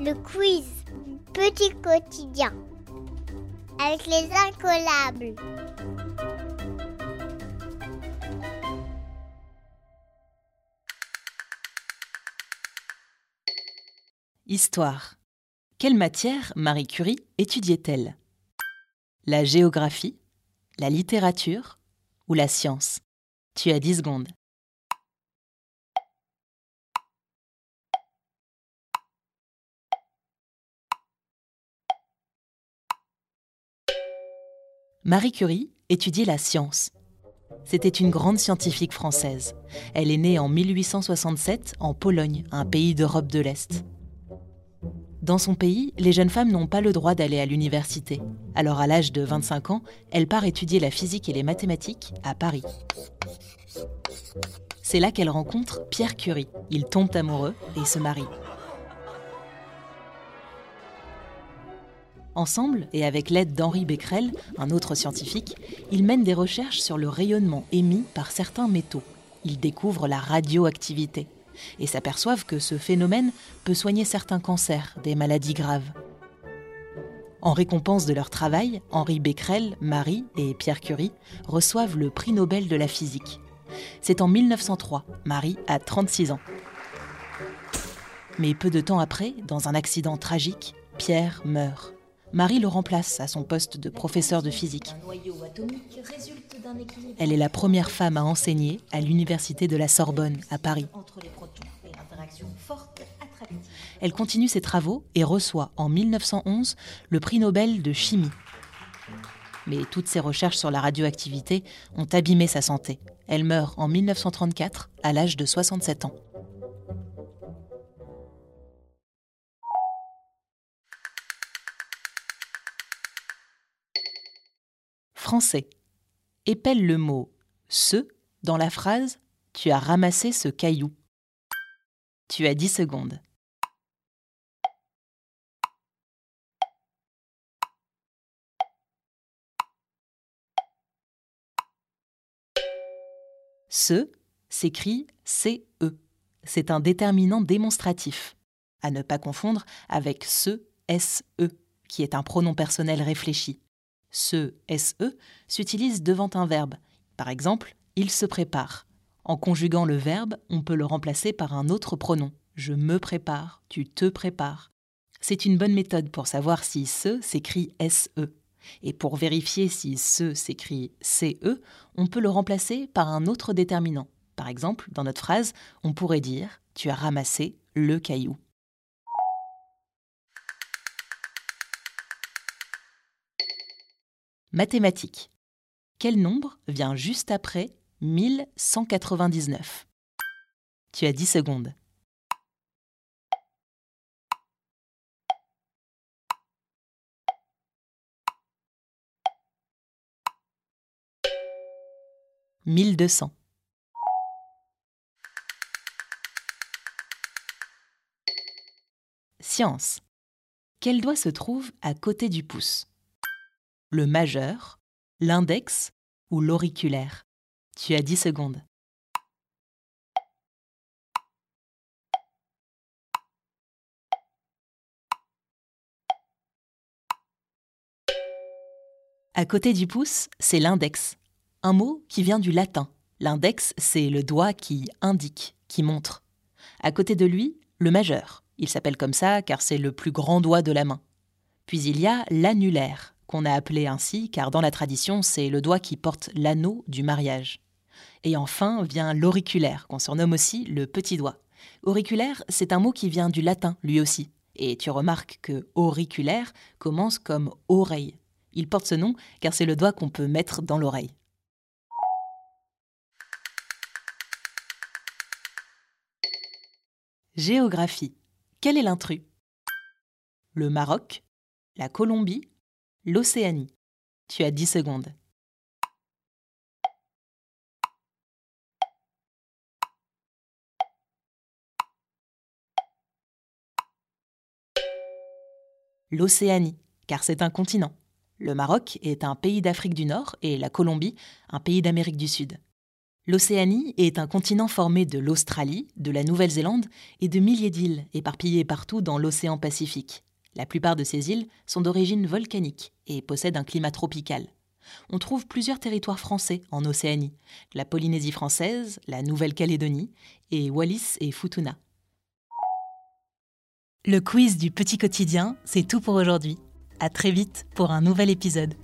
Le quiz. Petit quotidien. Avec les incollables. Histoire. Quelle matière Marie Curie étudiait-elle? La géographie, la littérature ou la science? Tu as 10 secondes. Marie Curie étudiait la science. C'était une grande scientifique française. Elle est née en 1867 en Pologne, un pays d'Europe de l'Est. Dans son pays, les jeunes femmes n'ont pas le droit d'aller à l'université. Alors à l'âge de 25 ans, elle part étudier la physique et les mathématiques à Paris. C'est là qu'elle rencontre Pierre Curie. Ils tombent amoureux et se marient. Ensemble, et avec l'aide d'Henri Becquerel, un autre scientifique, ils mènent des recherches sur le rayonnement émis par certains métaux. Ils découvrent la radioactivité et s'aperçoivent que ce phénomène peut soigner certains cancers, des maladies graves. En récompense de leur travail, Henri Becquerel, Marie et Pierre Curie reçoivent le prix Nobel de la physique. C'est en 1903, Marie a 36 ans. Mais peu de temps après, dans un accident tragique, Pierre meurt. Marie le remplace à son poste de professeur de physique. Elle est la première femme à enseigner à l'université de la Sorbonne à Paris. Elle continue ses travaux et reçoit en 1911 le prix Nobel de chimie. Mais toutes ses recherches sur la radioactivité ont abîmé sa santé. Elle meurt en 1934 à l'âge de 67 ans. Français. Épelle le mot ce dans la phrase Tu as ramassé ce caillou. Tu as 10 secondes. Ce s'écrit CE. C'est un déterminant démonstratif, à ne pas confondre avec ce SE, qui est un pronom personnel réfléchi. Ce SE s'utilise devant un verbe. Par exemple, il se prépare. En conjuguant le verbe, on peut le remplacer par un autre pronom. Je me prépare, tu te prépares. C'est une bonne méthode pour savoir si ce s'écrit SE. Et pour vérifier si ce s'écrit CE, on peut le remplacer par un autre déterminant. Par exemple, dans notre phrase, on pourrait dire Tu as ramassé le caillou. Mathématiques. Quel nombre vient juste après 1199 Tu as 10 secondes. « 1200. Science. Quel doigt se trouve à côté du pouce? Le majeur, l'index ou l'auriculaire Tu as 10 secondes. À côté du pouce, c'est l'index, un mot qui vient du latin. L'index, c'est le doigt qui indique, qui montre. À côté de lui, le majeur. Il s'appelle comme ça car c'est le plus grand doigt de la main. Puis il y a l'annulaire, qu'on a appelé ainsi car dans la tradition, c'est le doigt qui porte l'anneau du mariage. Et enfin vient l'auriculaire, qu'on surnomme aussi le petit doigt. Auriculaire, c'est un mot qui vient du latin, lui aussi. Et tu remarques que auriculaire commence comme oreille. Il porte ce nom car c'est le doigt qu'on peut mettre dans l'oreille. Géographie. Quel est l'intrus? Le Maroc, la Colombie, l'Océanie. Tu as 10 secondes. L'Océanie, car c'est un continent. Le Maroc est un pays d'Afrique du Nord et la Colombie un pays d'Amérique du Sud. L'Océanie est un continent formé de l'Australie, de la Nouvelle-Zélande et de milliers d'îles éparpillées partout dans l'océan Pacifique. La plupart de ces îles sont d'origine volcanique et possèdent un climat tropical. On trouve plusieurs territoires français en Océanie, la Polynésie française, la Nouvelle-Calédonie et Wallis et Futuna. Le quiz du petit quotidien, c'est tout pour aujourd'hui. À très vite pour un nouvel épisode.